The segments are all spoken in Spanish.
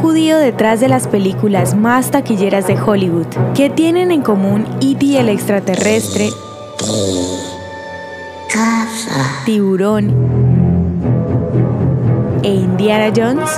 judío detrás de las películas más taquilleras de Hollywood. ¿Qué tienen en común E.T. el extraterrestre? Tiburón e Indiana Jones?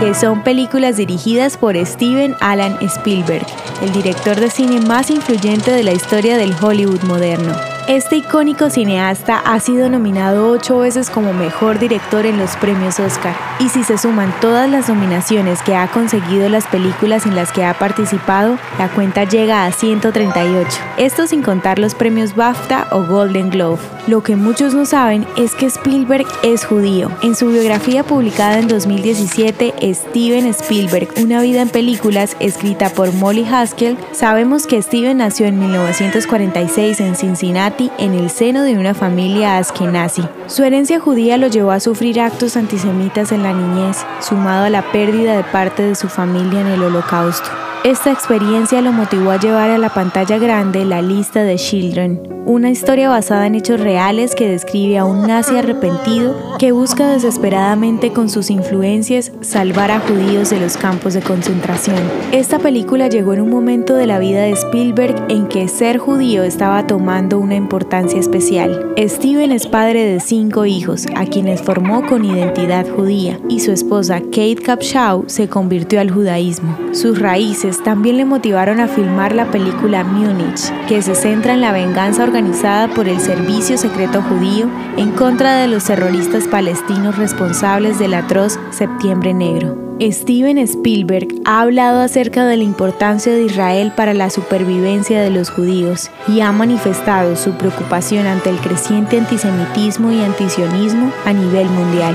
que son películas dirigidas por Steven Alan Spielberg, el director de cine más influyente de la historia del Hollywood moderno. Este icónico cineasta ha sido nominado ocho veces como mejor director en los premios Oscar, y si se suman todas las nominaciones que ha conseguido las películas en las que ha participado, la cuenta llega a 138, esto sin contar los premios BAFTA o Golden Globe. Lo que muchos no saben es que Spielberg es judío. En su biografía publicada en 2017, Steven Spielberg, Una vida en películas, escrita por Molly Haskell, sabemos que Steven nació en 1946 en Cincinnati en el seno de una familia askenazi. Su herencia judía lo llevó a sufrir actos antisemitas en la niñez, sumado a la pérdida de parte de su familia en el holocausto. Esta experiencia lo motivó a llevar a la pantalla grande la lista de Children, una historia basada en hechos reales que describe a un nazi arrepentido que busca desesperadamente con sus influencias salvar a judíos de los campos de concentración. Esta película llegó en un momento de la vida de Spielberg en que ser judío estaba tomando una importancia especial. Steven es padre de cinco hijos, a quienes formó con identidad judía, y su esposa Kate Capshaw se convirtió al judaísmo. Sus raíces también le motivaron a filmar la película Múnich, que se centra en la venganza organizada organizada por el Servicio Secreto Judío en contra de los terroristas palestinos responsables del atroz Septiembre Negro. Steven Spielberg ha hablado acerca de la importancia de Israel para la supervivencia de los judíos y ha manifestado su preocupación ante el creciente antisemitismo y antisionismo a nivel mundial.